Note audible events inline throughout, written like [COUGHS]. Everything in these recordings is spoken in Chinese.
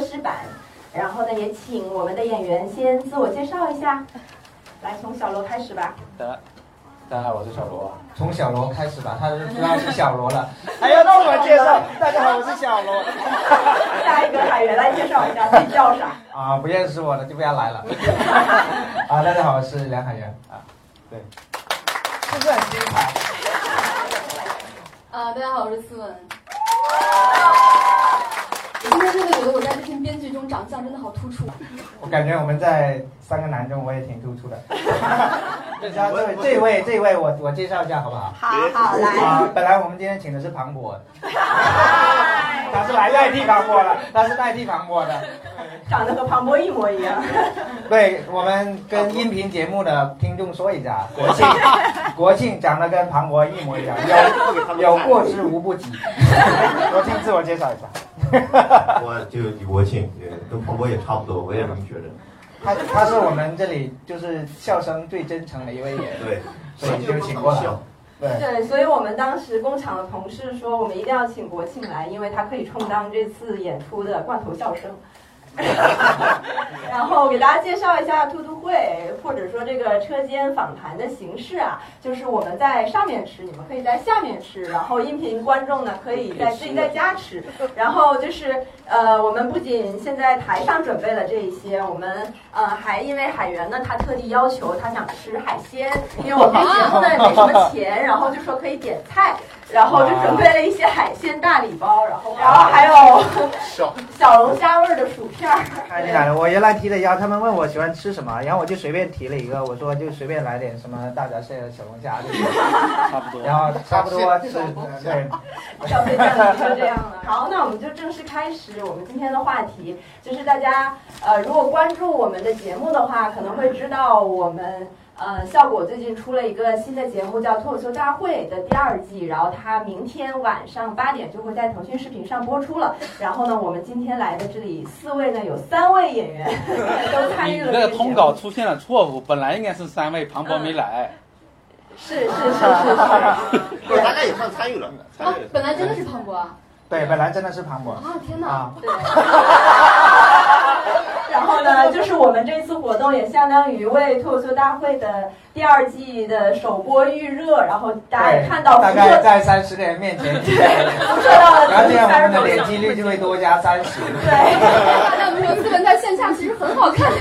试版，然后呢，也请我们的演员先自我介绍一下。来，从小罗开始吧。大家大家好，我是小罗。从小罗开始吧，他就知道是小罗了。还要让我介绍？大家好，我是小罗。下一个海员来介绍一下自己叫啥？啊，不认识我的就不要来了。[LAUGHS] 啊，大家好，我是梁海源。啊，对，是不是很精彩？啊，大家好，我是思文。我今天真的觉得我在这篇编剧中长相真的好突出。我感觉我们在三个男中我也挺突出的。这家这这位这位我我介绍一下好不好？好好来。啊，本来我们今天请的是庞博，他是来代替庞博的，他是代替庞博的。长得和庞博一模一样。对我们跟音频节目的听众说一下，[LAUGHS] 国庆国庆长得跟庞博一模一样，[LAUGHS] 有有过之无不及。[LAUGHS] 国庆自我介绍一下。[LAUGHS] 我就李国庆，跟彭博也差不多，我也这么觉得。他他是我们这里就是笑声最真诚的一位演员，对，所以就请过来。对对，所以我们当时工厂的同事说，我们一定要请国庆来，因为他可以充当这次演出的罐头笑声。[LAUGHS] 然后给大家介绍一下兔兔会，或者说这个车间访谈的形式啊，就是我们在上面吃，你们可以在下面吃，然后音频观众呢可以在自己在家吃。然后就是呃，我们不仅现在台上准备了这一些，我们呃还因为海源呢，他特地要求他想吃海鲜，因为我们这节目呢也没什么钱，然后就说可以点菜。然后就准备了一些海鲜大礼包，然后然后还有小小龙虾味的薯片儿。太厉害了！我原来提的要，他们问我喜欢吃什么，然后我就随便提了一个，我说就随便来点什么大闸蟹、小龙虾，[LAUGHS] 差不多。然后差不多就是对。小飞酱就这样了。好，那我们就正式开始我们今天的话题，就是大家呃，如果关注我们的节目的话，可能会知道我们。呃，效果最近出了一个新的节目，叫《脱口秀大会》的第二季，然后它明天晚上八点就会在腾讯视频上播出了。然后呢，我们今天来的这里四位呢，有三位演员 [LAUGHS] 都参与了。这个通稿出现了错误，本来应该是三位，庞博没来。是是是是是，不是大家也算参与了。啊，本来真的是庞博啊。对，本来真的是庞博。啊天哪！对。[LAUGHS] 然后呢，就是我们这次活动也相当于为脱口秀大会的第二季的首播预热，然后大家看到大概在三十个人面前，辐射到了，[LAUGHS] 然后这样我们的点击率就会多加三十。对。[LAUGHS] 那我们斯文在线下其实很好看。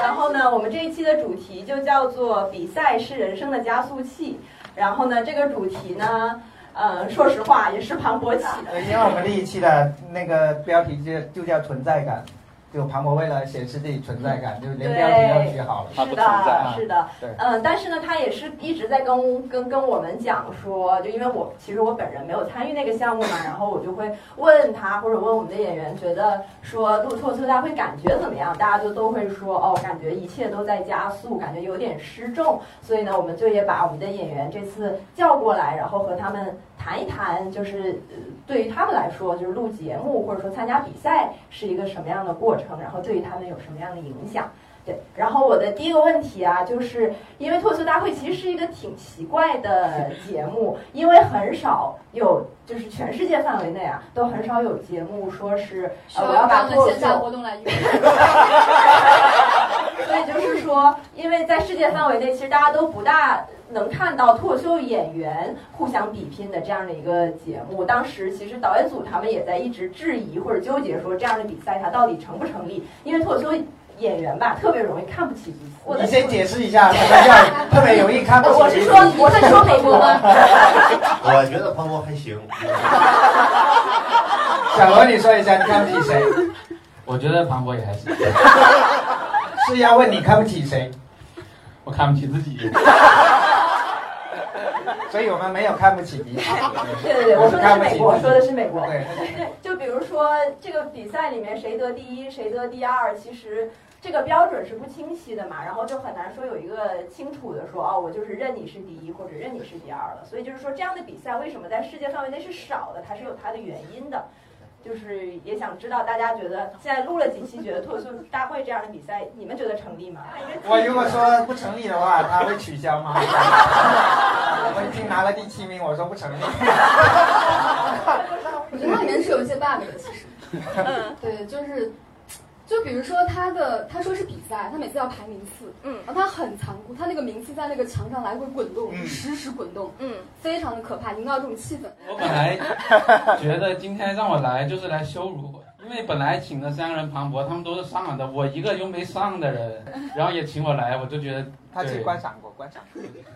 然后呢，我们这一期的主题就叫做“比赛是人生的加速器”。然后呢，这个主题呢，呃，说实话也是磅礴起的。因为我们这一期的那个标题就就叫存在感。就庞博为了显示自己存在感，就连标题都取好了。是的，是的，嗯，但是呢，他也是一直在跟跟跟我们讲说，就因为我其实我本人没有参与那个项目嘛，然后我就会问他或者问我们的演员，觉得说录脱口大会感觉怎么样？大家就都会说，哦，感觉一切都在加速，感觉有点失重。所以呢，我们就也把我们的演员这次叫过来，然后和他们谈一谈，就是对于他们来说，就是录节目或者说参加比赛是一个什么样的过程。然后对于他们有什么样的影响？对，然后我的第一个问题啊，就是因为脱口秀大会其实是一个挺奇怪的节目，因为很少有，就是全世界范围内啊，都很少有节目说是呃我要把脱口秀活动来 [LAUGHS] 所以就是说，因为在世界范围内，其实大家都不大。能看到脱口秀演员互相比拼的这样的一个节目，当时其实导演组他们也在一直质疑或者纠结，说这样的比赛它到底成不成立？因为脱口秀演员吧，特别容易看不起彼此。你先解释一下什么叫特别容易看不起？我是说，我是说美国吗？[LAUGHS] 我觉得庞博还行。[LAUGHS] 小罗，你说一下，你看不起谁？[LAUGHS] 我觉得庞博也还行。是要问你看不起谁？我看不起自己。[LAUGHS] 所以我们没有看不起彼此。对对对，我说的是美国，我说的是美国。对对，[LAUGHS] 就比如说这个比赛里面谁得第一，谁得第二，其实这个标准是不清晰的嘛，然后就很难说有一个清楚的说，哦，我就是认你是第一或者认你是第二了。所以就是说这样的比赛为什么在世界范围内是少的，它是有它的原因的。就是也想知道大家觉得现在录了几期，觉得脱口秀大会这样的比赛，你们觉得成立吗？[LAUGHS] 我如果说不成立的话，他会取消吗？[LAUGHS] 我已经拿了第七名，我说不成立。[LAUGHS] 我觉得它里面是有一些 bug 的，其实。对，就是，就比如说他的，他说是比赛，他每次要排名次，嗯然后他很残酷，他那个名次在那个墙上来回滚动，嗯实时滚动，嗯，非常的可怕，营造这种气氛。我本来觉得今天让我来就是来羞辱我，因为本来请的三个人庞博，他们都是上了的，我一个又没上的人，然后也请我来，我就觉得他去观赏过，观赏。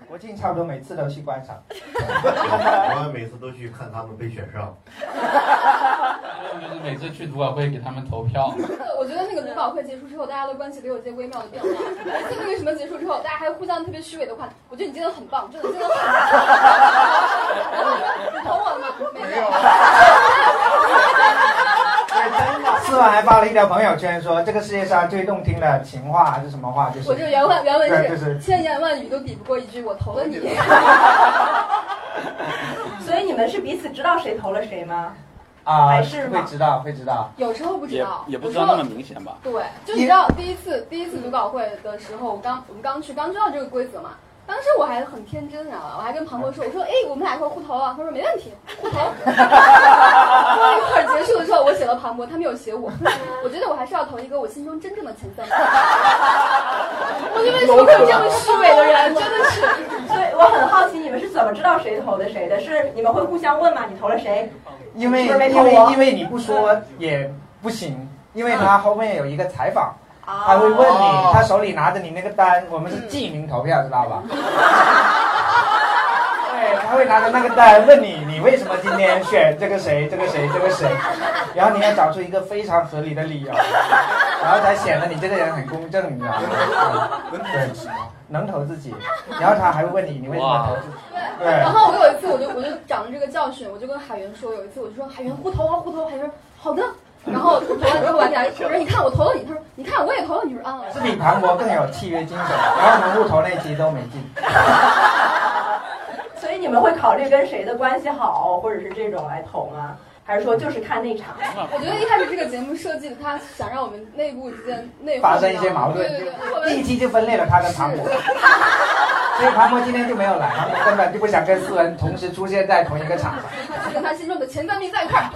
国庆差不多每次都去观赏。[LAUGHS] 我们每次都去看他们被选上。[LAUGHS] 就是每次去读稿会给他们投票。[LAUGHS] 我觉得那个读稿会结束之后，大家的关系都有些微妙的变化。每次那个什么结束之后，大家还互相特别虚伪的话，我觉得你真的很棒，真的真的很棒。你投我了吗？没有。思婉还发了一条朋友圈说，这个世界上最动听的情话还是什么话？就是我这原文原文是就是千言万语都抵不过一句我投了你。[LAUGHS] 所以你们是彼此知道谁投了谁吗？啊，还是吗会知道会知道。有时候不知也道，也不知道那么明显吧？对，就你知道第一次第一次读稿会的时候，我刚我们刚去刚知道这个规则嘛。当时我还很天真，你知道吧我还跟庞博说：“我说，哎，我们俩一块儿互投啊。”他说：“没问题，互投。[LAUGHS] ”过了一会儿结束的时候，我写了庞博，他没有写我。[LAUGHS] 我觉得我还是要投一个我心中真正的前三。[LAUGHS] 我就为什么会有这样虚伪的人？真的是。所以我很好奇，你们是怎么知道谁投的谁的？是你们会互相问吗？你投了谁？因为因为因为你不说也不行，因为他后面有一个采访，啊他会问你，哦他手里拿着你那个单，我们是记名投票，知道吧？[LAUGHS] 对，他会拿着那个单问你，你为什么今天选这个谁，这个谁，这个谁，然后你要找出一个非常合理的理由，然后才显得你这个人很公正，你知道吗？对，能投自己，然后他还会问你，你为什么投自己？对然后我有一次，我就我就长了这个教训，我就跟海源说，有一次我就说海源互投啊互投，海源说好的。然后我投了之后，我给他我说你看我投了你，他说你看我也投了你，说啊。是比庞博更有契约精神，然后我们互投那期都没进。所以你们会考虑跟谁的关系好，或者是这种来投吗？还是说就是看内场？我觉得一开始这个节目设计的，他想让我们内部之间内发生一些矛盾对对对，第一期就分裂了他跟庞博，所以庞博今天就没有来，庞博根本就不想跟思文同时出现在同一个场上。他去跟他心中的前三名在一块儿。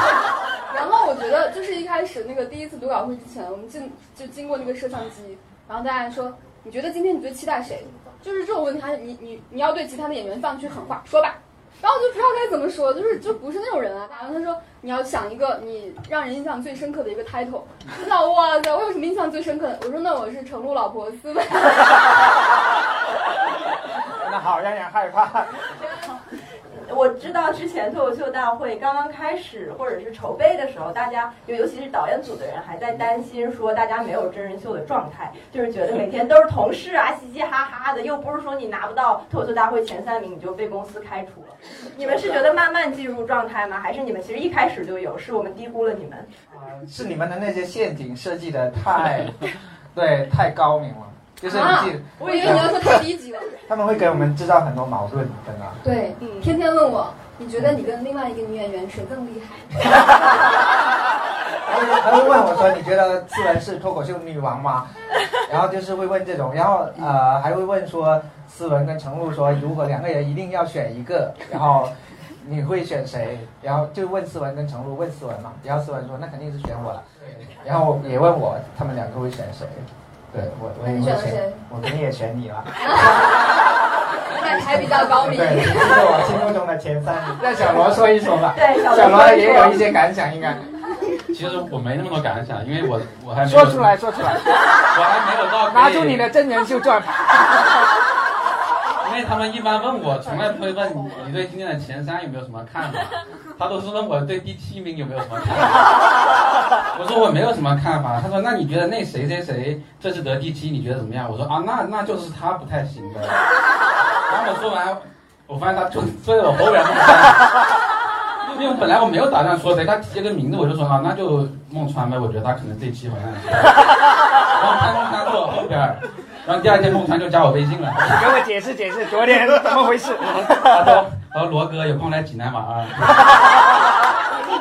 [LAUGHS] 然后我觉得就是一开始那个第一次读稿会之前，我们进就经过那个摄像机，然后大家说你觉得今天你最期待谁？就是这种问题，你你你要对其他的演员放句狠话，说吧。然后我就不知道该怎么说，就是就不是那种人啊。然后他说你要想一个你让人印象最深刻的一个 title。那哇塞，我有什么印象最深刻的？我说那我是程璐老婆思维。[LAUGHS] 那好让人害怕。我知道之前脱口秀大会刚刚开始或者是筹备的时候，大家就尤其是导演组的人还在担心说大家没有真人秀的状态，就是觉得每天都是同事啊，嘻嘻哈哈的，又不是说你拿不到脱口秀大会前三名你就被公司开除了。你们是觉得慢慢进入状态吗？还是你们其实一开始就有？是我们低估了你们？呃是你们的那些陷阱设计的太，[LAUGHS] 对，太高明了。就是你啊记得，我以为你要说太低级了。[LAUGHS] 他们会给我们制造很多矛盾，真的。对，天天问我，你觉得你跟另外一个女演员谁更厉害？还会还会问我说：“你觉得思文是脱口秀女王吗？” [LAUGHS] 然后就是会问这种，然后呃还会问说思文跟程璐说，如果两个人一定要选一个，然后 [LAUGHS] 你会选谁？然后就问思文跟程璐，问思文嘛，然后思文说那肯定是选我了，然后也问我他们两个会选谁？对我我也选我肯定也选你了。[LAUGHS] 那还比较高明。对，这是我心目中的前三名。[LAUGHS] 让小罗说一说吧。对，小小罗罗也有一些感想，应该 [LAUGHS] 其实我没那么多感想，因为我我还没有说出来，说出来，我还没有到拿出你的真人秀状态。因为他们一般问我，从来不会问你你对今天的前三有没有什么看法，他都是问我对第七名有没有什么看法。[LAUGHS] 我说我没有什么看法，他说那你觉得那谁谁谁这次得第七，你觉得怎么样？我说啊，那那就是他不太行的。[LAUGHS] 然后我说完，我发现他就坐在我后边孟川，因为本来我没有打算说谁，他提了个名字，我就说啊，那就孟川呗，我觉得他可能这期好像。然后他孟川坐我后边，然后第二天孟川就加我微信了。给我解释解释，昨天怎么回事？他说：“他说罗哥有空来济南玩啊。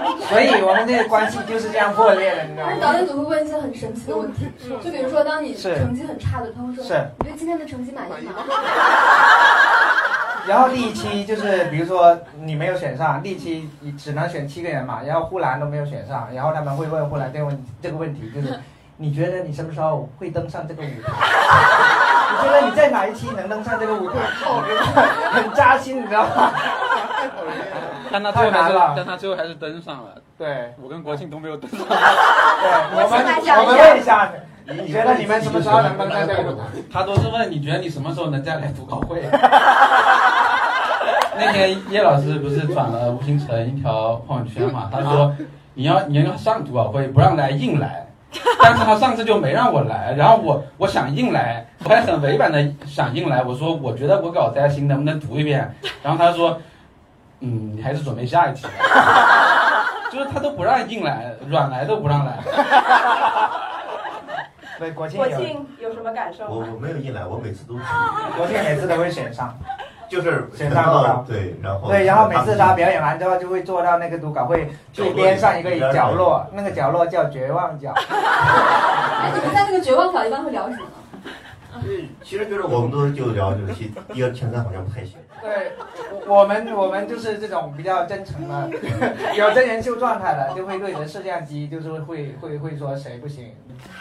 [LAUGHS] 所以我们这个关系就是这样破裂的，你知道而且导？演组会问一些很神奇的问题，就比如说，当你成绩很差的，他会说：“是你对今天的成绩满意吗？” [LAUGHS] 然后第一期就是比如说你没有选上，第一期你只能选七个人嘛，然后呼兰都没有选上，然后他们会问呼兰这个问这个问题，就是 [LAUGHS] 你觉得你什么时候会登上这个舞台？你觉得你在哪一期能登上这个舞台？很扎心，你知道吗？但他最后还是太难了，但他最后还是登上了。对我跟国庆都没有登上。对，[LAUGHS] 我们我们问一下，你觉得你们什么时候能登上这个舞台？他都是问你觉得你什么时候能再来读稿会？[LAUGHS] 那天叶老师不是转了吴星辰一条朋友圈嘛？他说 [LAUGHS] 你要你要上读稿会，不让来硬来。但是他上次就没让我来，然后我我想硬来，我还很委婉的想硬来，我说我觉得我稿子还行，能不能读一遍？然后他说，嗯，你还是准备下一期吧。[LAUGHS] 就是他都不让硬来，软来都不让来。[LAUGHS] 对，国庆国有，庆有什么感受吗？我我没有硬来，我每次都是 [LAUGHS] 国庆每次都会选上。就是选上了对，然后对，然后每次他表演完之后，就会坐到那个读稿会最边上一个角落，那个角落叫绝望角。哎，你们在那个绝望角一般会聊什么呢？对，其实就是我们都是就聊这个戏，第二前三好像不太行。对，我们我们就是这种比较真诚的，[LAUGHS] 有真人秀状态的，就会对着摄像机，就是会会会说谁不行，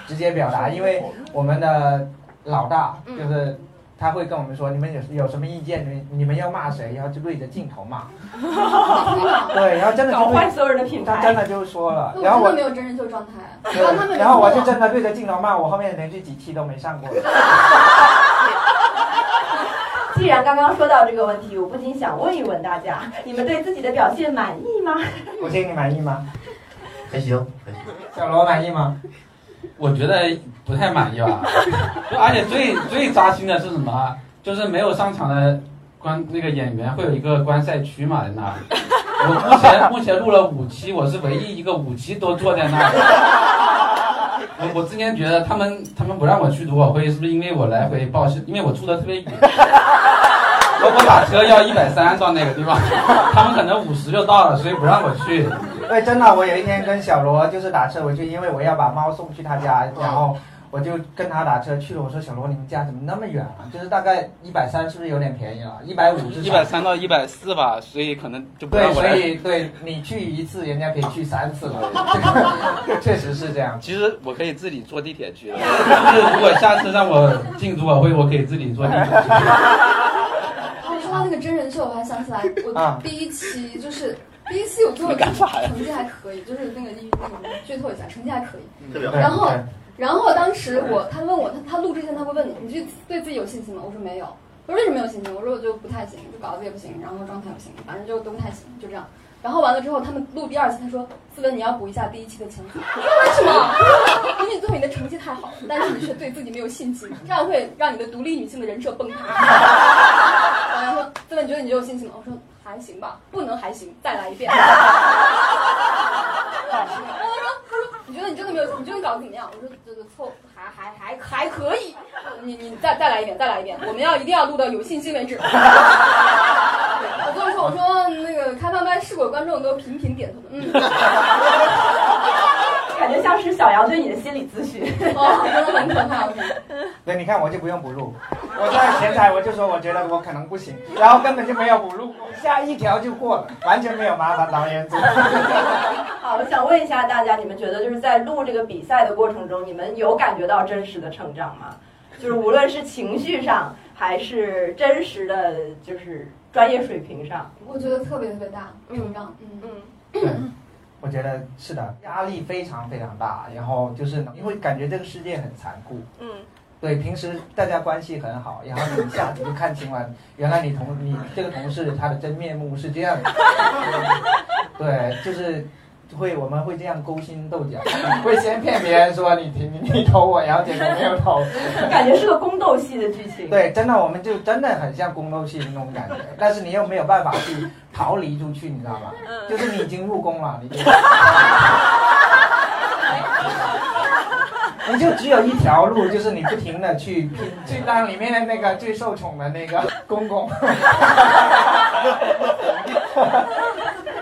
直接表达，因为我们的老大就是。他会跟我们说，你们有有什么意见，你们你们要骂谁，然后就对着镜头骂。[LAUGHS] 对，然后真的就对，搞坏所有人的品牌。他真的就说了，然后我真的没有真人秀状态，然后他们，然后我就真的对着镜头骂，我后面连续几期都没上过。[LAUGHS] 既然刚刚说到这个问题，我不禁想问一问大家：你们对自己的表现满意吗？我对你满意吗？还行，还行。小罗满意吗？我觉得不太满意吧，[LAUGHS] 就而且最最扎心的是什么？就是没有上场的观那个演员会有一个观赛区嘛，在那里。我目前目前录了五期，我是唯一一个五期都坐在那里。我我之前觉得他们他们不让我去读稿会，是不是因为我来回报是因为我住的特别远，我我打车要一百三到那个地方，他们可能五十就到了，所以不让我去。对，真的，我有一天跟小罗就是打车回去，因为我要把猫送去他家，然后我就跟他打车去了。我说小罗，你们家怎么那么远啊？就是大概一百三，是不是有点便宜了？一百五是一百三到一百四吧，所以可能就不对，所。以对你去一次，人家可以去三次了，这个确实是这样。其实我可以自己坐地铁去的，就是如果下次让我进组委会，我可以自己坐地铁去。[LAUGHS] 哦，说到那个真人秀，我还想起来，啊我第一期就是第一期我做的成绩还可以，就是那个一那个剧透一下，成绩还可以。然后然后当时我他问我，他他录之前他会问你，你对对自己有信心吗？我说没有。我说为什么没有信心？我说我就不太行，就稿子也不行，然后状态不行，反正就都不太行，就这样。然后完了之后，他们录第二期，他说：“思文，你要补一下第一期的情节。[LAUGHS] ”：“为什么？[LAUGHS] 因为你最后你的成绩太好，但是你却对自己没有信心，这样会让你的独立女性的人设崩塌。[LAUGHS] ”然后说：“思文，你觉得你有信心吗？”我说：“还行吧，不能还行，再来一遍。[LAUGHS] ”然后他说：“他说你觉得你真的没有？你觉得你稿子怎么样？”我说：“这个错，还还还还可以。你你再再来一遍，再来一遍，我们要一定要录到有信心为止。[LAUGHS] ”我跟我说：“我说那个开放麦试过观众都频频点头，嗯，感觉像是小杨对你的心理咨询。哦，真的很可怕。对，你看我就不用补录，我在前台我就说我觉得我可能不行，[LAUGHS] 然后根本就没有补录，下一条就过了，完全没有麻烦导演组。[LAUGHS] 好，我想问一下大家，你们觉得就是在录这个比赛的过程中，你们有感觉到真实的成长吗？就是无论是情绪上，还是真实的就是专业水平上。我觉得特别特别大成长，嗯。嗯，对，我觉得是的，压力非常非常大，然后就是你会感觉这个世界很残酷。嗯，对，平时大家关系很好，然后你一下子就看清了，[LAUGHS] 原来你同你这个同事他的真面目是这样的。[LAUGHS] 对，就是会我们会这样勾心斗角，会先骗别人说你你 [LAUGHS] 你投我，然后结果没有投。感觉是个宫斗戏的剧情。对，真的我们就真的很像宫斗戏那种感觉，但是你又没有办法去逃离出去，你知道吗？就是你已经入宫了，你就。你就只有一条路，就是你不停的去拼，[LAUGHS] 去当里面的那个最受宠的那个 [LAUGHS] 公公。[LAUGHS]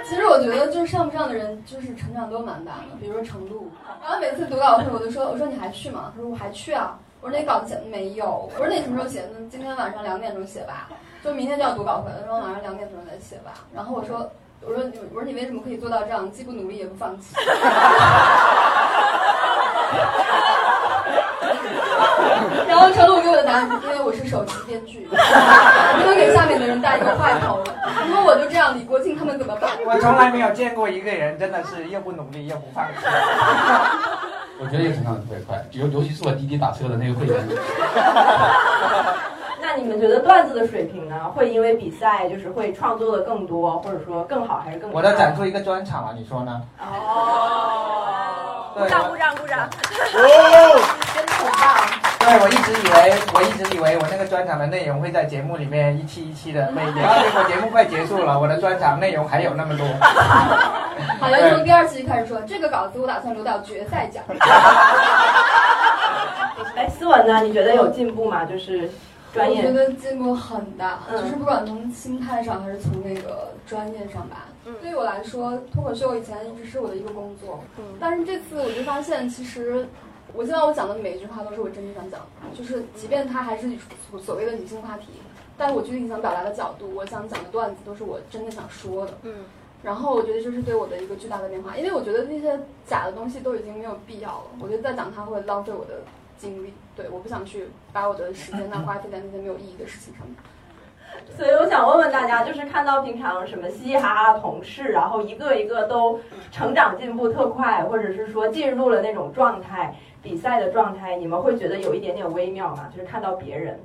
其实我觉得，就是上不上的人，就是成长都蛮大的。比如说程度，然后每次读稿会，我就说，我说你还去吗？他说我还去啊。我说那稿子写的没有。我说那你什么时候写的？今天晚上两点钟写吧。就明天就要读稿会了，说晚上两点钟再写吧。然后我说，我说你我说你为什么可以做到这样，既不努力也不放弃？然后因为我是首席编剧，不能给下面的人带一个坏头。如果我就这样，李国庆他们怎么办？我从来没有见过一个人真的是又不努力又不放弃。[LAUGHS] 我觉得也成长得特别快，尤尤其是我滴滴打车的那个会员。[LAUGHS] 那你们觉得段子的水平呢？会因为比赛就是会创作的更多，或者说更好，还是更？我在展出一个专场啊，你说呢？哦，鼓掌鼓掌鼓掌！[LAUGHS] 哦真的很棒。对，我一直以为，我一直以为我那个专场的内容会在节目里面一期一期的被演，然 [LAUGHS] 后结果节目快结束了，我的专场内容还有那么多。好像从第二期就开始说这个稿子，我打算留到决赛讲。[LAUGHS] 哎，思文呢？你觉得有进步吗？就是专业我觉得进步很大，嗯就是不管从心态上还是从那个专业上吧。嗯对于我来说，脱口秀以前一直是我的一个工作，嗯但是这次我就发现，其实我现在我讲的每一句话都是我真正想讲的，就是即便它还是所所谓的女性话题，但是我具体想表达的角度，我想讲的段子都是我真的想说的。嗯然后我觉得这是对我的一个巨大的变化，因为我觉得那些假的东西都已经没有必要了。我觉得再讲它会浪费我的精力，对，我不想去把我的时间呢花费在那些没有意义的事情上面。所以我想问问大家，就是看到平常什么嘻嘻哈哈的同事，然后一个一个都成长进步特快，或者是说进入了那种状态，比赛的状态，你们会觉得有一点点微妙吗？就是看到别人，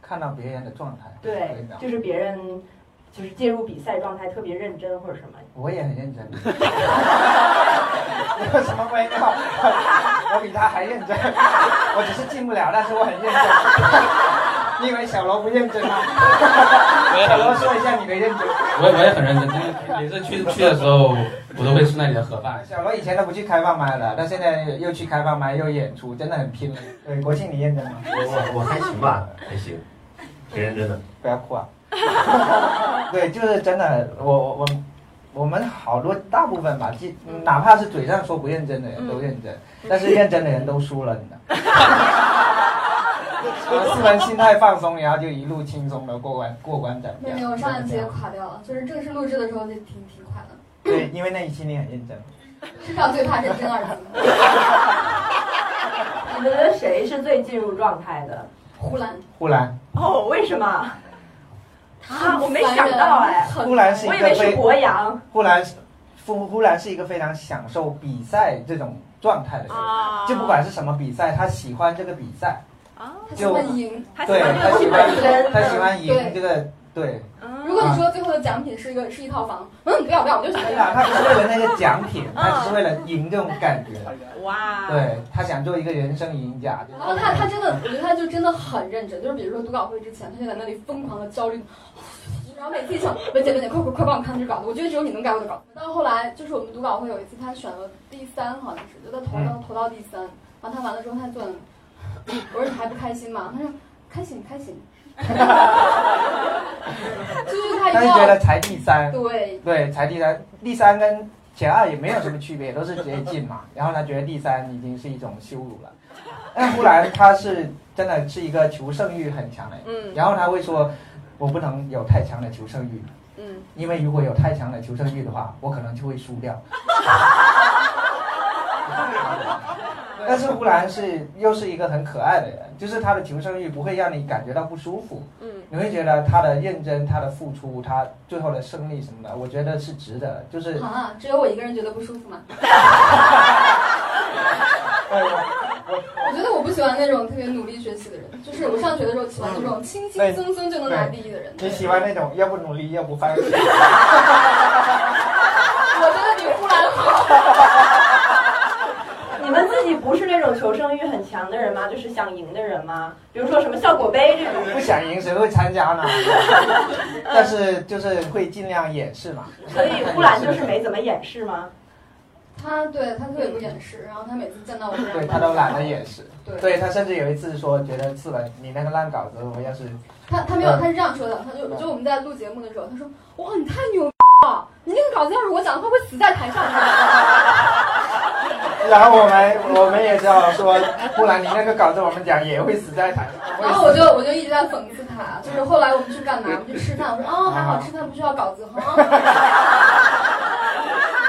看到别人的状态，对，就是别人就是进入比赛状态特别认真或者什么。我也很认真。[LAUGHS] 有什么微妙？[LAUGHS] 我比他还认真，[LAUGHS] 我只是进不了，但是我很认真。你以为小罗不认真吗？[LAUGHS] 小罗说一下你的认真。我也我也很认真，就是每次去去的时候，我都会吃那里的盒饭。小罗以前都不去开放麦了，但现在又去开放麦又演出，真的很拼了。对，国庆你认真吗？我我还行吧，还行，挺认真的。不要哭啊！[LAUGHS] 对，就是真的，我我我我们好多大部分吧，即哪怕是嘴上说不认真的人都认真，但是认真的人都输了，你知道。[LAUGHS] 四人心态放松，然后就一路轻松的过关过关斩将。没有，我上一期也垮掉了，就是正式录制的时候就挺挺垮的。对，因为那一期你很认真。世上最怕认真二字。你们觉得谁是最进入状态的？呼兰。呼兰。哦，为什么？他我没想到哎，呼兰是一个我以为是博洋。呼兰是，呼呼兰是一个非常享受比赛这种状态的人，啊就不管是什么比赛，他喜欢这个比赛。啊，他喜欢赢，对他喜欢他喜欢赢对这个对。如果你说最后的奖品是一个是一套房，嗯，不要不要，我就想对啊，他不是为了那个奖品，[LAUGHS] 他只是为了赢这种感觉。哇，对他想做一个人生赢家。然后他他真的，我觉得他就真的很认真，就是比如说读稿会之前，他就在那里疯狂的焦虑，[LAUGHS] 然后每次一想，[LAUGHS] 文姐文姐，快快快帮我看这稿子，我觉得只有你能改我的稿子。到后来就是我们读稿会有一次，他选了第三，好像是，就他投到投到第三，然后他完了之后，他坐，[COUGHS] 我说你还不开心吗？他说开心开心。[LAUGHS] 就是他就觉得才第三，对对，才第三，第三跟前二也没有什么区别，都是直接进嘛。[LAUGHS] 然后他觉得第三已经是一种羞辱了。但呼兰他是真的是一个求胜欲很强的人，嗯然后他会说，我不能有太强的求胜欲，嗯，因为如果有太强的求胜欲的话，我可能就会输掉。但是呼兰是又是一个很可爱的人，就是他的求生欲不会让你感觉到不舒服，嗯，你会觉得他的认真、他的付出、他最后的胜利什么的，我觉得是值得。就是啊，只有我一个人觉得不舒服吗？[LAUGHS] 我觉得我不喜欢那种特别努力学习的人，就是我上学的时候喜欢那种轻轻松松就能拿第一的人。你喜欢那种要不努力要不放弃。[LAUGHS] 我觉得比呼兰好。你们自己不是那种求生欲很强的人吗？就是想赢的人吗？比如说什么效果杯这种。不想赢谁会参加呢？[LAUGHS] 但是就是会尽量掩饰嘛。所以呼兰就是没怎么掩饰吗？他对他特别不掩饰，然后他每次见到我，对他都懒得掩饰。对，对他甚至有一次说，觉得次文你那个烂稿子，我要是他他没有，他是这样说的，他就就我们在录节目的时候，他说哇你太牛了，你那个稿子要是我讲的话会死在台上。然后我们我们也知道说，不然你那个稿子我们讲也会死在台上。然后我就我就一直在讽刺他，就是后来我们去干嘛？我们去吃饭，我说哦还好吃饭不需要稿子哈。[LAUGHS]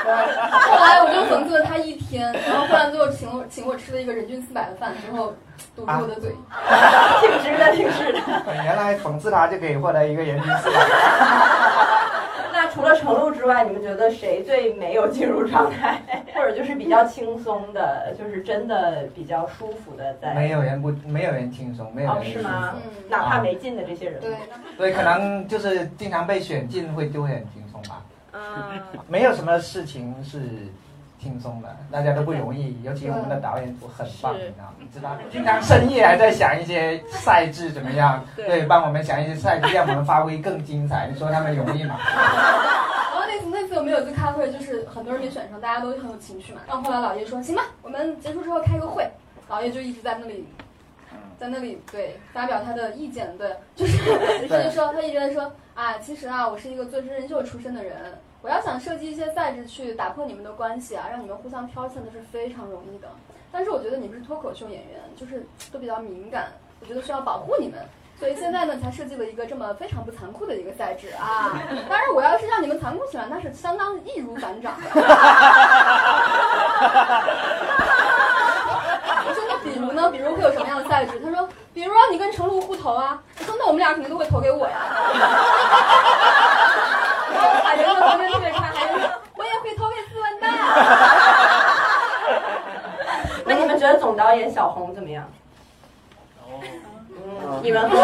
后来我就讽刺了他一天，然后后来最后请我请我吃了一个人均四百的饭之后，堵住我的嘴。[LAUGHS] 挺值的，挺值的。原来讽刺他就可以获得一个人均四百。程璐之外，你们觉得谁最没有进入状态，[LAUGHS] 或者就是比较轻松的，就是真的比较舒服的在？没有人不，没有人轻松，没有哦人，舒是吗服。？哪怕没进的这些人。[LAUGHS] 对，所以可能就是经常被选进会就会很轻松吧。嗯，没有什么事情是轻松的，大家都不容易，尤其我们的导演组很棒，你知道吗？你知道，经常深夜还在想一些赛制怎么样，[LAUGHS] 对对，帮我们想一些赛制，让我们发挥更精彩。你说他们容易吗？[LAUGHS] 然后那次那次我们有一次开会，就是很多人没选上，大家都很有情绪嘛。然后后来老叶说行吧，我们结束之后开个会。老叶就一直在那里，在那里对发表他的意见，对，就是 [LAUGHS] 就是说他一直在说啊，其实啊，我是一个做真人秀出身的人，我要想设计一些赛制去打破你们的关系啊，让你们互相挑刺的是非常容易的。但是我觉得你们是脱口秀演员，就是都比较敏感，我觉得需要保护你们。所以现在呢，才设计了一个这么非常不残酷的一个赛制啊！当然，我要是让你们残酷起来，那是相当易如反掌的。[LAUGHS] 我说那比如呢？比如会有什么样的赛制？他说，比如让你跟程璐互投啊。我说那我们俩肯定都会投给我呀。然后海源的旁边特别看，海源说我也会投给思文的。那你们觉得总导演小红怎么样？嗯，你们和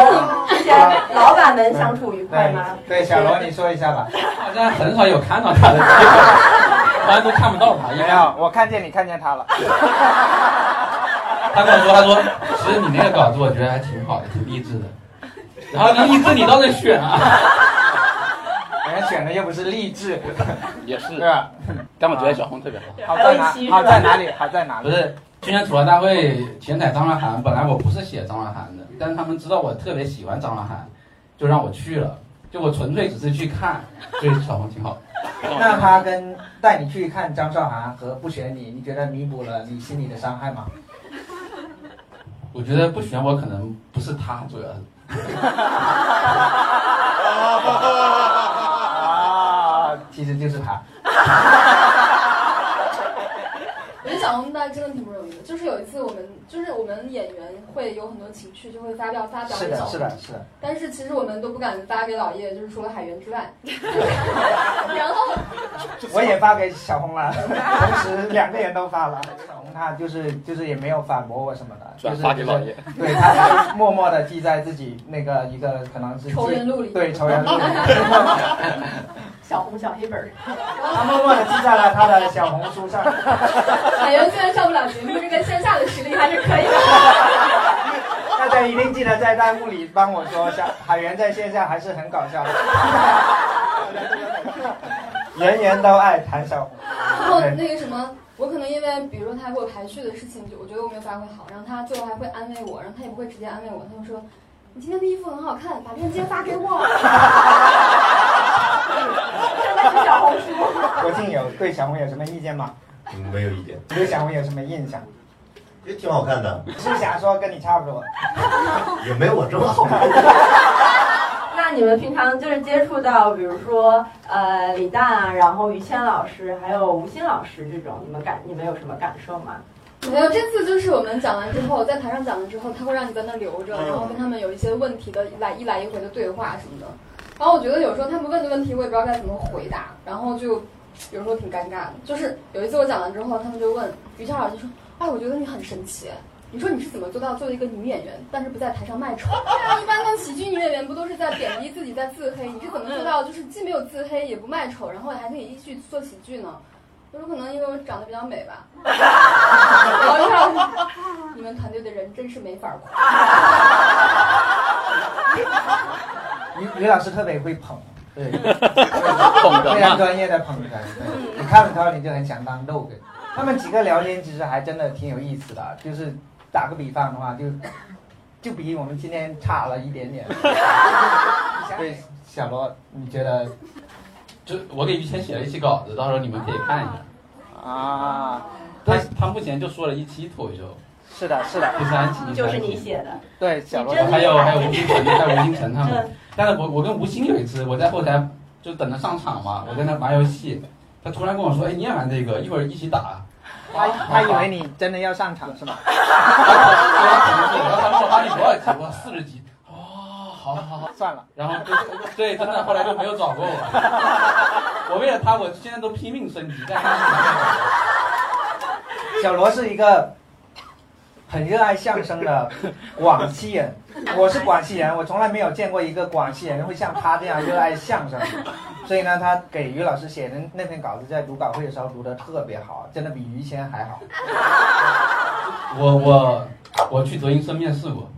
这些老板们相处愉快吗？对，小罗你说一下吧。好像很少有看到他的机会，一般都看不到他。因为没有，我看见你看见他了。他跟我说，他说其实你那个稿子我觉得还挺好的，挺励志的。然后你励志你倒是选啊，[LAUGHS] 人家选的又不是励志，也是 [LAUGHS] 对，吧？但我觉得小红特别好。好在哪？好在哪里？好在哪里？不是今年吐槽大会前台张韶涵，本来我不是写张韶涵的，但是他们知道我特别喜欢张韶涵，就让我去了。就我纯粹只是去看，所以小红挺好。[LAUGHS] 那他跟带你去看张韶涵和不选你，你觉得弥补了你心里的伤害吗？我觉得不选我可能不是他，主要是 [LAUGHS] 啊，其实就是他。[LAUGHS] 我觉得小红大真的挺不容易的。就是有一次我们，就是我们演员会有很多情绪，就会发表发表是的。是的，是的。但是其实我们都不敢发给老叶，就是除了海源之外。[LAUGHS] 然后我也发给小红了，同时两个人都发了。小红她就是就是也没有反驳我什么的，转就是发给老爷，对，他就默默的记在自己那个一个可能是仇人录里对仇人录里，[LAUGHS] 小红小黑本儿，她默默的记在了他的小红书上。海源虽然上不了节目，这个线下的实力还是可以的。[LAUGHS] 大家一定记得在弹幕里帮我说，下海源在线下还是很搞笑的，[LAUGHS] 人人都爱谭小红。然后那个什么，我可能因为比如说他给我排序的事情，就我觉得我没有发挥好，然后他最后还会安慰我，然后他也不会直接安慰我，他就说。你今天的衣服很好看，把链接发给我。真的是小红书。国庆有对小红有什么意见吗？嗯，没有意见，对小红有什么印象？也挺好看的，是想说跟你差不多。也没我这么好看。[LAUGHS] 那你们平常就是接触到，比如说呃李诞啊，然后于谦老师，还有吴昕老师这种，你们感你们有什么感受吗？没有，这次就是我们讲完之后，在台上讲了之后，他会让你在那留着，然后跟他们有一些问题的一来一来一回的对话什么的。然后我觉得有时候他们问的问题，我也不知道该怎么回答，然后就有时候挺尴尬的。就是有一次我讲完之后，他们就问于谦老师说：“哎，我觉得你很神奇，你说你是怎么做到作为一个女演员，但是不在台上卖丑？[LAUGHS] 对啊一般的喜剧女演员不都是在贬低自己，在自黑？你是怎么做到就是既没有自黑，也不卖丑，然后还可以继续做喜剧呢？”我说可能因为我长得比较美吧。[LAUGHS] 你们团队的人真是没法夸。[LAUGHS] 于于老师特别会捧，对，捧非常。专业的捧哏。对，你看了之后你就很想当逗哏。他们几个聊天其实还真的挺有意思的，就是打个比方的话，就 [COUGHS] 就比我们今天差了一点点。[LAUGHS] 对，小罗，你觉得就我给于谦写了一期稿子，到时候你们可以看一下。啊？他他目前就说了一期脱口秀，是的，是的，第三期就是你写的，对，小罗还有还有吴星辰，还有吴星辰 [LAUGHS] 他们嗯。但是我我跟吴昕有一次，我在后台就等着上场嘛，我跟他玩游戏，他突然跟我说：“哎，你也玩这个，一会儿一起打。”他他以为你真的要上场是吗？对他可能是，然后他问我打你多少级，我说四十级。哦，好好好。算了，然后对，真的后来就没有找过我。我为了他，我现在都拼命升级，小罗是一个很热爱相声的 [LAUGHS] 广西人，[LAUGHS] 我是广西人，我从来没有见过一个广西人会像他这样热爱相声，所以呢，他给于老师写的那篇稿子在读稿会的时候读得特别好，真的比于谦还好。[LAUGHS] 我我我去德云社面试过。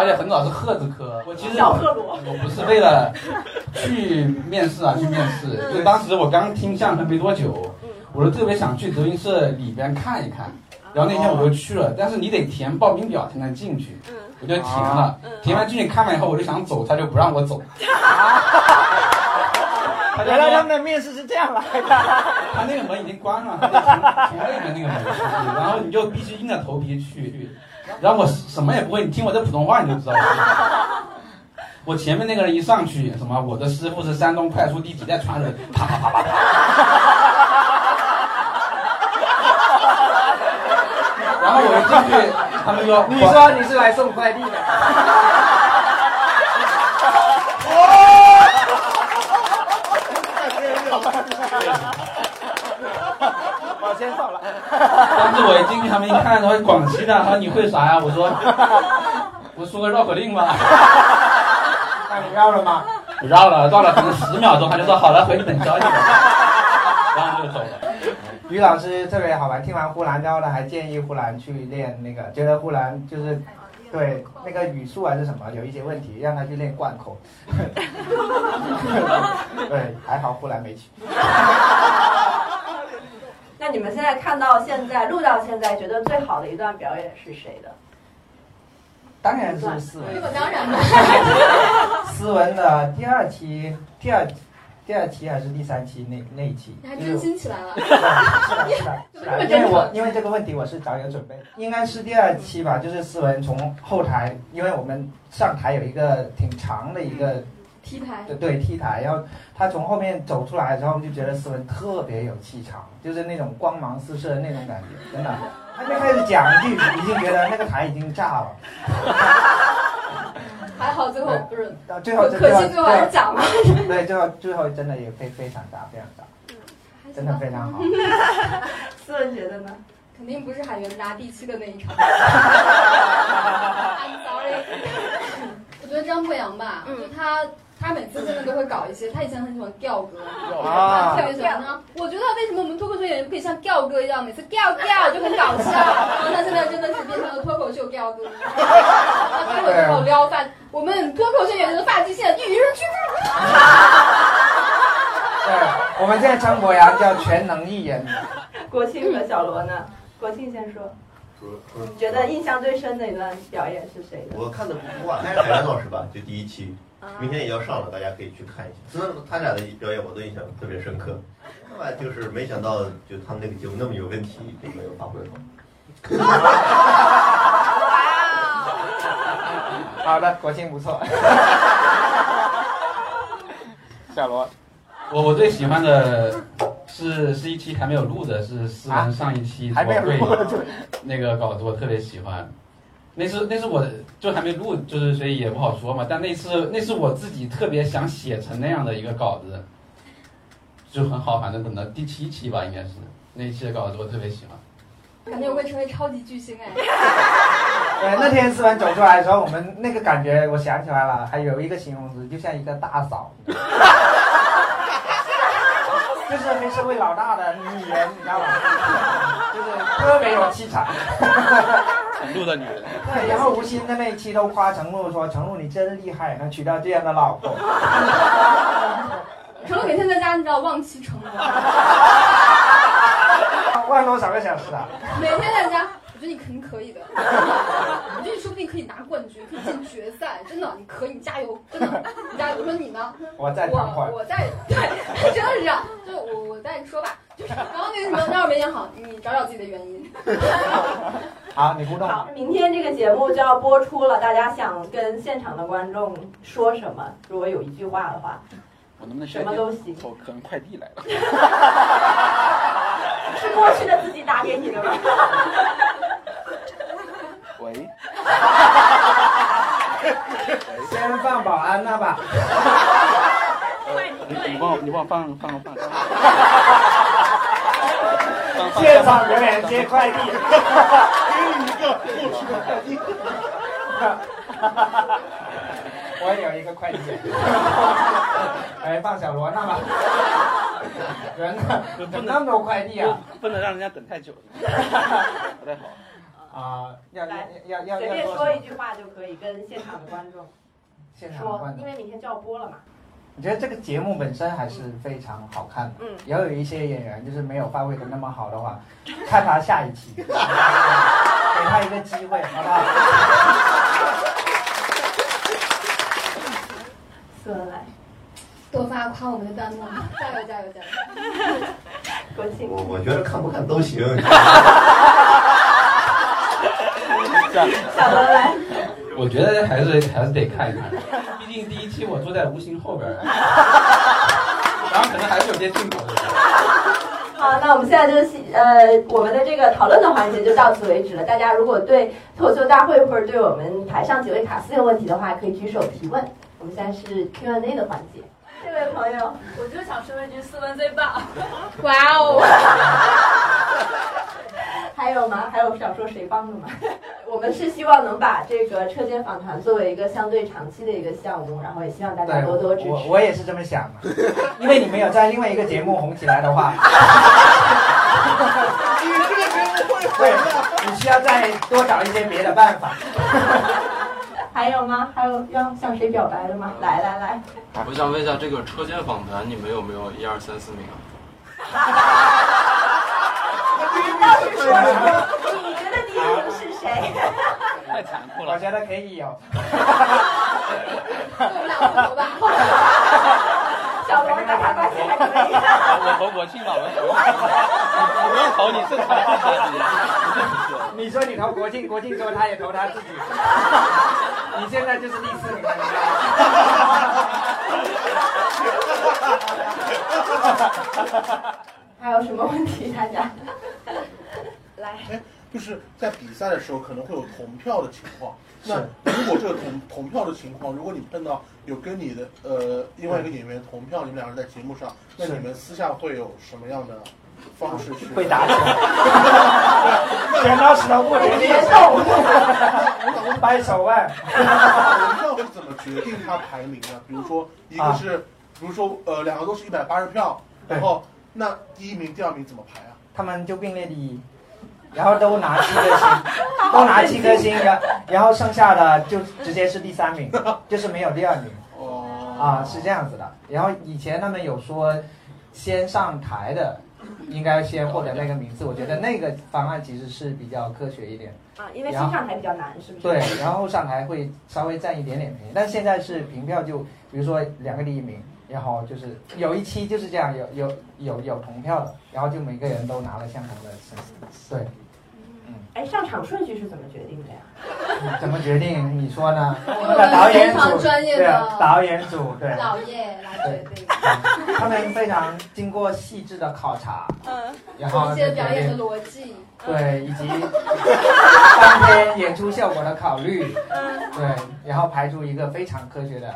而且很早是鹤子科，我其实小贺罗我不是为了去面试啊，去面试，就当时我刚听相声没多久，我就特别想去德云社里边看一看，然后那天我就去了，但是你得填报名表才能进去，我就填了，填完进去看完以后我就想走，他就不让我走，[LAUGHS] 原来他们的面试是这样来的。他那个门已经关了，他就从从外面那个门然后你就必须硬着头皮去。然后我什么也不会，你听我这普通话你就知道了。我前面那个人一上去，什么我的师傅是山东快书第几代传人，啪啪啪啪啪。然后我一进去，他们说 [LAUGHS] 你说你是来送快递的？我先走了。当时我一进去，他们一看，说广西的，他说你会啥呀？我说 [LAUGHS] 我说个绕口令吧。[LAUGHS] 那你绕了吗？绕了绕了可能十秒钟，他就说好了，回去等消息吧，然后就走了。于老师特别好玩，听完呼兰之后呢，还建议呼兰去练那个，觉得呼兰就是对那个语速还是什么有一些问题，让他去练贯口。[LAUGHS] 对，还好呼兰没去。[LAUGHS] 那你们现在看到现在录到现在，觉得最好的一段表演是谁的？当然是斯文，[LAUGHS] 这个当然了，斯文的第二期，第二第二期还是第三期那那一期，你还就是真心起来了。[LAUGHS] 是的，是的，是的，[LAUGHS] 因为我因为这个问题我是早有准备，应该是第二期吧，就是思文从后台，因为我们上台有一个挺长的一个 T 台，对对 T 台，然后他从后面走出来之后，就觉得思文特别有气场，就是那种光芒四射的那种感觉，真的。还没开始讲一句，已经觉得那个台已经炸了，[LAUGHS] [LAUGHS] 还好最后不是，到最后可惜最后还是讲了。[LAUGHS] 对最后最后真的也非非常炸，非常炸，真的非常好。[LAUGHS] 思文觉得呢？肯定不是海源拿第七的那一场。I'm sorry。我觉得张博洋吧，就他他每次真的都会搞一些，他以前很喜欢吊哥，啊特别喜欢呢。我觉得为什么我们脱口秀演员不可以像吊哥一样，每次吊吊就很搞笑？然后他现在真的是变成了脱口秀吊哥，他脱口秀撩饭，我们脱口秀演员的发际线与人区分。对，我们现在张博洋叫全能艺人。国庆和小罗呢？国庆先说，你觉得印象最深的一段表演是谁的？我看的不晚，还是海源老师吧，就第一期，明天也要上了，大家可以去看一下。他俩的表演我都印象特别深刻。另外就是没想到，就他们那个节目那么有问题，就没有发挥好。[LAUGHS] 好的，国庆不错。[LAUGHS] 小罗，我我最喜欢的是是一期还没有录的，是思文上一期还没有录国会 [LAUGHS] 那个稿子，我特别喜欢。那是那是我就还没录，就是所以也不好说嘛。但那次那是我自己特别想写成那样的一个稿子，就很好。反正等到第七期吧，应该是那一期的稿子我特别喜欢。感觉我会成为超级巨星哎！[LAUGHS] 对，那天思文走出来的时候，我们那个感觉，我想起来了，还有一个形容词，就像一个大嫂，[LAUGHS] 就是黑社会老大的女人，你知道吧？[LAUGHS] 就是特别有气场。程度的女人，对，然后吴昕的那一期都夸程璐说：“程璐你真厉害，能娶到这样的老婆。[LAUGHS] 程璐每天在家，你知道望妻成魔，” [LAUGHS] 忘多少个小时啊？每天在家，我觉得你肯定可以的，[LAUGHS] 我觉得你说不定可以拿冠军，可以进决赛，真的，你可以，你加油，真的，你加油。我说你呢？我在我。我在，对，真的是这样，就我我在再说吧。就是刚刚那个什么，要是没演好，你找找自己的原因。[LAUGHS] 好，你互动。好，明天这个节目就要播出了，大家想跟现场的观众说什么？如果有一句话的话，我能不能什么都行。我，可能快递来了。是过去的自己打给你的吗？[LAUGHS] 喂。[LAUGHS] 先放保安那吧。你你帮我你帮我放放放。现场有人接快递。给你一个过去的快递。我也有一个快递。哎，放小罗那吧。人呢？怎么那么多快递啊？不能让人家等太久。不太好。啊，要要要要随便说一句话就可以跟现场的观众现场的观众，因为明天就要播了嘛。我觉得这个节目本身还是非常好看的，嗯，也有一些演员就是没有发挥的那么好的话，看他下一期，[LAUGHS] 给他一个机会，好不好？[LAUGHS] 思文来，多发夸我们的弹幕，加油加油加油！国庆，我我觉得看不看都行。[LAUGHS] 小文来，我觉得还是还是得看一看，毕竟第一期我坐在吴昕后边，然后可能还是有些镜头的。[LAUGHS] 好，那我们现在就是呃，我们的这个讨论的环节就到此为止了。大家如果对脱口秀大会或者对我们台上几位卡司有问题的话，可以举手提问。我们现在是 Q&A 的环节。这位朋友，我就想说一句：斯文最棒！哇哦！[LAUGHS] 还有吗？还有想说谁帮的吗？[LAUGHS] 我们是希望能把这个车间访谈作为一个相对长期的一个项目，然后也希望大家多多支持。我我也是这么想的，[LAUGHS] 因为你没有在另外一个节目红起来的话，你这个节目会红的，你需要再多找一些别的办法。[LAUGHS] 还有吗？还有要向谁表白的吗？来来来，我想问一下，这个车间访谈你们有没有一二三四名啊？你倒是说说，你觉得第一名是谁？太残酷了。我觉得可以有。我们俩投吧。小罗跟他关系还可以。我投国庆吧，我投。我不用投你，是投自己。你说你投国庆，国庆说他也投他自己。你现在就是第四名了。[LAUGHS] [LAUGHS] [LAUGHS] 还有什么问题？大家就是在比赛的时候可能会有同票的情况。那如果这个同同票的情况，如果你碰到有跟你的呃另外一个演员同票，你们两个人在节目上，那你们私下会有什么样的方式去？[LAUGHS] 会打起来。剪刀石头布决定。掰手腕。同票是怎么决定他排名呢？比如说一个是，比如说呃两个都是一百八十票，然后。那第一名、第二名怎么排啊？他们就并列第一，然后都拿七颗星，[LAUGHS] 都拿七颗星，然然后剩下的就直接是第三名，就是没有第二名。哦，啊，是这样子的。然后以前他们有说，先上台的应该先获得那个名次，我觉得那个方案其实是比较科学一点。啊，因为先上台比较难，是不是？对，然后上台会稍微占一点点便宜，但现在是平票，就比如说两个第一名。然后就是有一期就是这样，有有有有同票的，然后就每个人都拿了相同的。对，嗯，哎，上场顺序是怎么决定的呀？怎么决定？你说呢？我们的导演组对导演组对老叶来决定。他们非常经过细致的考察，嗯，然后一些表演的逻辑，对，以及当天演出效果的考虑，嗯，对，然后排出一个非常科学的。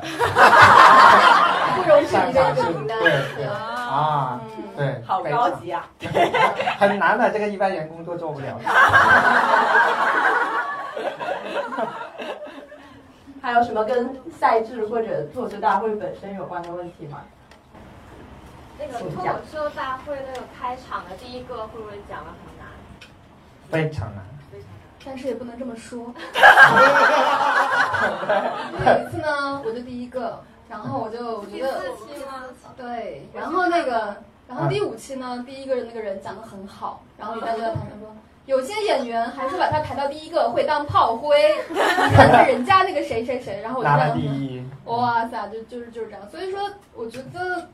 不容置疑的对对啊，对，好高级啊，很难的，这个一般员工都做不了。[LAUGHS] 还有什么跟赛制或者脱口秀大会本身有关的问题吗？那个脱口秀大会那个开场的第一个会不会讲的很难？非常难，非常难，但是也不能这么说。[LAUGHS] 有一次呢，我就第一个。然后我就我觉得，对，然后那个，然后第五期呢，第一个人那个人讲的很好，然后大家在旁边说，[LAUGHS] 有些演员还是把他排到第一个会当炮灰，[LAUGHS] 看看人家那个谁谁谁，然后我就拿了第一，哇塞，就就是就是这样，所以说我觉得，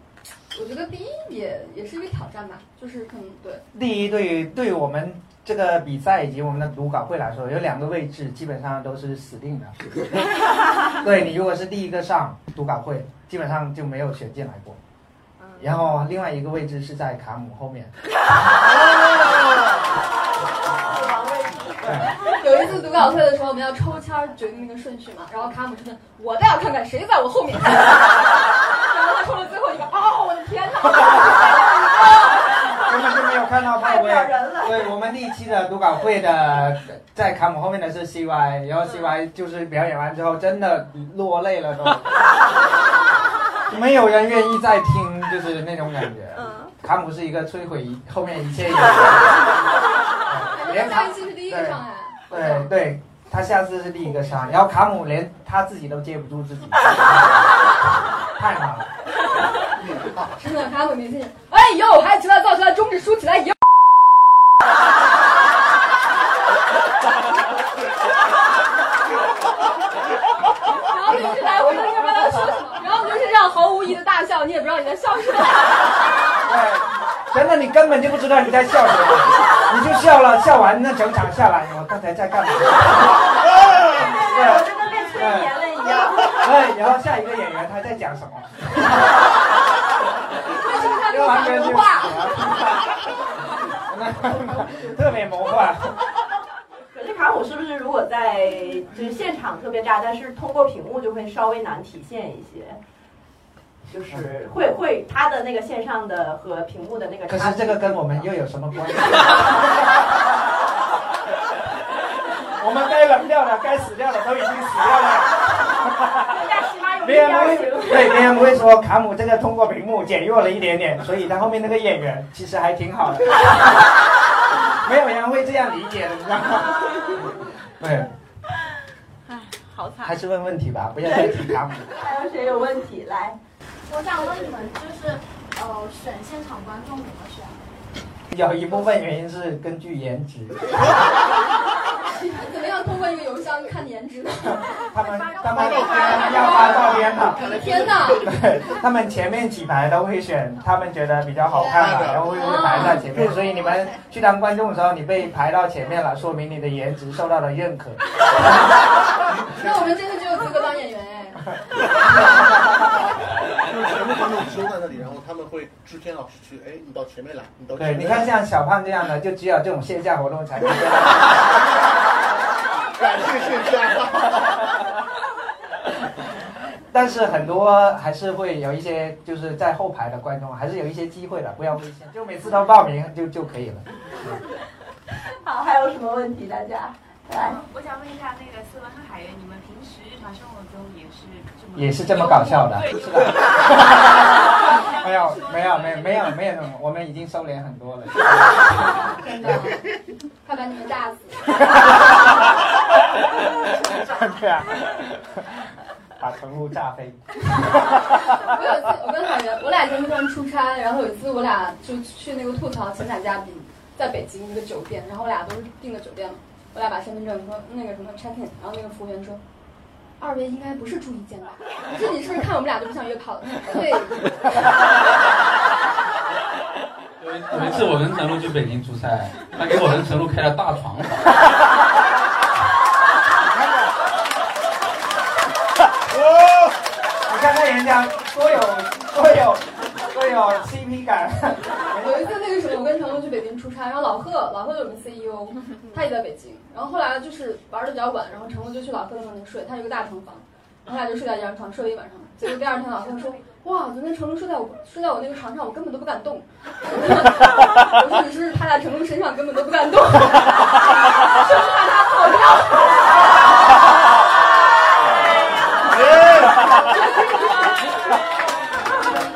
我觉得第一也也是一个挑战吧，就是可能对。第一，对于对于我们这个比赛以及我们的读稿会来说，有两个位置基本上都是死定的。[LAUGHS] 对你如果是第一个上读稿会，基本上就没有选进来过。然后另外一个位置是在卡姆后面。[LAUGHS] 有一次读稿会的时候，我们要抽签决定那个顺序嘛，然后卡姆就问我倒要看看谁在我后面。[LAUGHS] 然后他抽了最后一个，哦，我的天哪！根本就没有看到派位。[LAUGHS] 对我们第一期的读稿会的，在卡姆后面的是 CY，然后 CY 就是表演完之后真的落泪了都，没有人愿意再听，就是那种感觉。卡姆是一个摧毁后面一切演员。连上一期是第一个。对对，他下次是第一个上，然后卡姆连他自己都接不住自己，[LAUGHS] 太难了。真的，卡姆明星，哎呦，还起来造起来，中指竖起来，有。[LAUGHS] 然后一直来回意义的大笑，你也不知道你在笑什么。对，[LAUGHS] 真的你根本就不知道你在笑什么，你就笑了，笑完那整场下来，我刚才在干嘛？[LAUGHS] 我真的被催眠了一样。对，然后下一个演员他在讲什么？[LAUGHS] 就完全魔幻，特别魔幻。可是卡姆是不是如果在就是现场特别炸，但是通过屏幕就会稍微难体现一些？就是会会他的那个线上的和屏幕的那个。可是这个跟我们又有什么关系？[LAUGHS] 我们该冷掉的、该死掉的都已经死掉了。别人不会，对，别人不会说卡姆这个通过屏幕减弱了一点点，所以他后面那个演员其实还挺好的。[LAUGHS] 没有人会这样理解的，你知道吗？[LAUGHS] 对。唉，好惨。还是问问题吧，不要再提卡姆。还有谁有问题？来，我想问你们，就是呃，选现场观众怎么选？有一部分原因是根据颜值。怎么样通过一个邮箱看颜值呢？他们 [LAUGHS] 他们要发照片的。我的天哪！对，[LAUGHS] 他们前面几排都会选他们觉得比较好看的，然后会排在前面。所以你们去当观众的时候，你被排到前面了，说明你的颜值受到了认可。[LAUGHS] 那我们真的就有资格当演员哎。就是全部观众收在那里，然后他们会制片老师去，哎，你到前面来，你到对，你看像小胖这样的，就只有这种线下活动才能。感谢线下。但是很多还是会有一些就是在后排的观众，还是有一些机会的，不要危险，就每次都报名就就可以了。好，还有什么问题？大家。我想问一下，那个思文和海源，你们平时日常生活中也是这么也是这么搞笑的？对，是的。[LAUGHS] 没有没有没有没有没有，我们已经收敛很多了。真的，快把你们炸死！[LAUGHS] 对啊，把程璐炸飞。我有一次，我跟海源，我俩在那边出差，然后有一次我俩就去那个吐槽情感嘉宾，在北京一个酒店，然后我俩都是订的酒店嘛，我俩把身份证说那个什么 check in，然后那个服务员说。二位应该不是住一间吧？我说你是不是看我们俩都不像约炮的？对。有一有一次我跟陈露去北京出差，他给我跟陈露开了大床 [LAUGHS] 你看看人家多有多有多有 CP 感。[LAUGHS] 有一次那个时候，我跟成龙去北京出差，然后老贺，老贺就我们 CEO，他也在北京。然后后来就是玩的比较晚，然后成龙就去老贺的房间睡，他有个大床房，然后俩就睡在一张床，睡了一晚上。结果第二天老贺说：“哇，昨天成龙睡在我睡在我那个床上，我根本都不敢动。[LAUGHS] ”我说：“你是不是趴在成龙身上根本都不敢动？”生 [LAUGHS] 怕他跑掉。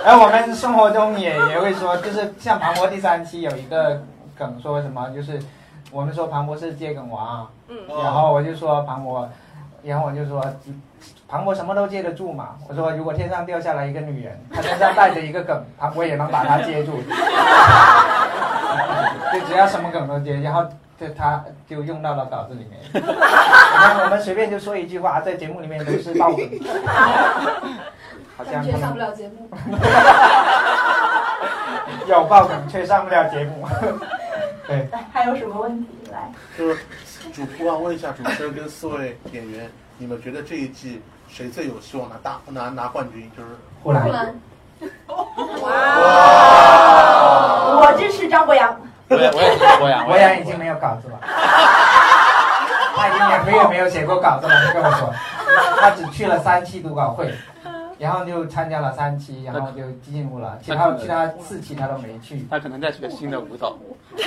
哎，我们生活中也也会说，就是像庞博第三期有一个梗，说什么就是我们说庞博是接梗王，嗯，然后我就说庞博，然后我就说庞博什么都接得住嘛。我说如果天上掉下来一个女人，她身上带着一个梗，庞博也能把她接住，[LAUGHS] 就只要什么梗都接，然后就他就用到了稿子里面。[LAUGHS] 你看我们随便就说一句话，在节目里面都是爆梗。[LAUGHS] 好像感觉上不了节目。有爆梗却上不了节目。[LAUGHS] 对，来，还有什么问题？来，就是主我想问一下主持人跟四位演员，你们觉得这一季谁最有希望拿大拿拿冠军？就是呼兰。呼兰。我支持张博洋。我也我也支持博洋。博洋已经没有稿子了，他已经两个月没有写过稿子了。你跟我说，他只去了三期读稿会，然后就参加了三期，然后就进入了，其他其他四期他都没去。他可能在学新的舞蹈。[LAUGHS]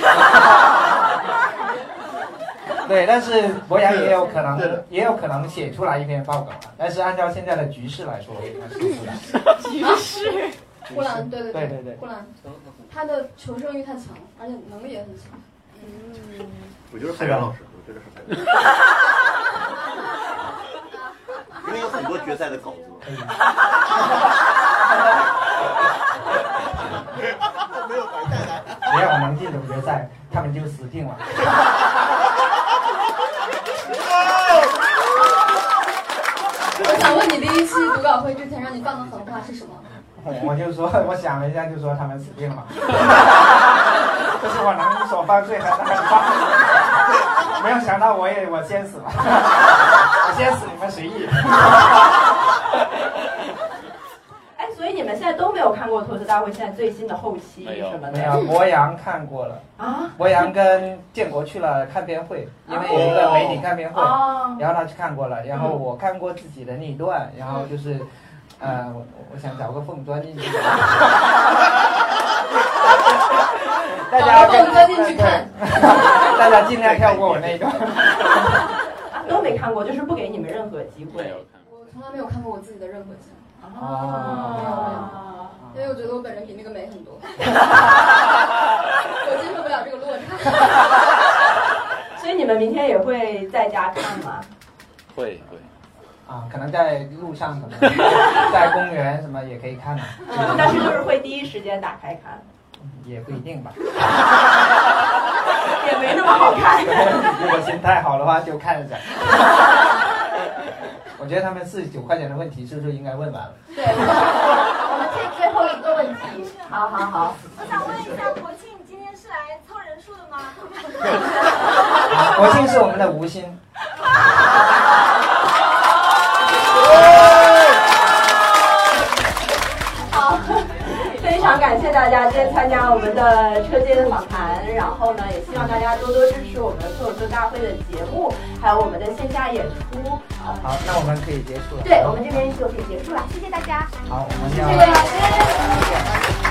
对，但是博洋也有可能，也有可能写出来一篇报告啊。但是按照现在的局势来说，应该是不然。局势。呼兰，对对对对对，呼兰，他的求生欲太强，而且能力也很强。嗯，我觉得海源老师，我觉得是海源。很多决赛的稿子。没有白带来。只要我能进总决赛，他们就死定了。我想问你，第一期读稿会之前让你放的狠话是什么？我就说，我想了一下，就说他们死定了。这是我能所犯最狠的狠话，没有想到我也我先死了，我先死你们随意。[LAUGHS] 哎，所以你们现在都没有看过脱口大会现在最新的后期什么的？没有，博洋看过了啊。博洋跟建国去了看片会，因为有一个媒体看片会，然后他去看过了，然后我看过自己的那一段，然后就是。呃，我我想找个缝钻进去。[LAUGHS] 大家缝钻进去看。大家尽量跳过我那一段。都没看过，就是不给你们任何机会。我从来没有看过我自己的任何节目。哦。没有没有。因为我觉得我本人比那个美很多。[LAUGHS] 我接受不了这个落差。所以你们明天也会在家看吗？会会。啊，可能在路上，可能在公园什么也可以看的，但是就是会第一时间打开看，也不一定吧，[LAUGHS] 也没那么好看。[LAUGHS] 如果心态好的话，就看着。[LAUGHS] 我觉得他们四十九块钱的问题是不是应该问完了？对，我们最最后一个问题，好好好。我想问一下，国庆今天是来凑人数的吗？国庆是我们的吴昕。常感谢大家今天参加我们的车间访谈，然后呢，也希望大家多多支持我们脱口秀大会的节目，还有我们的线下演出。好，好，那我们可以结束了。对，我们这边就可以结束了，谢谢大家。好，我们要。谢谢老师。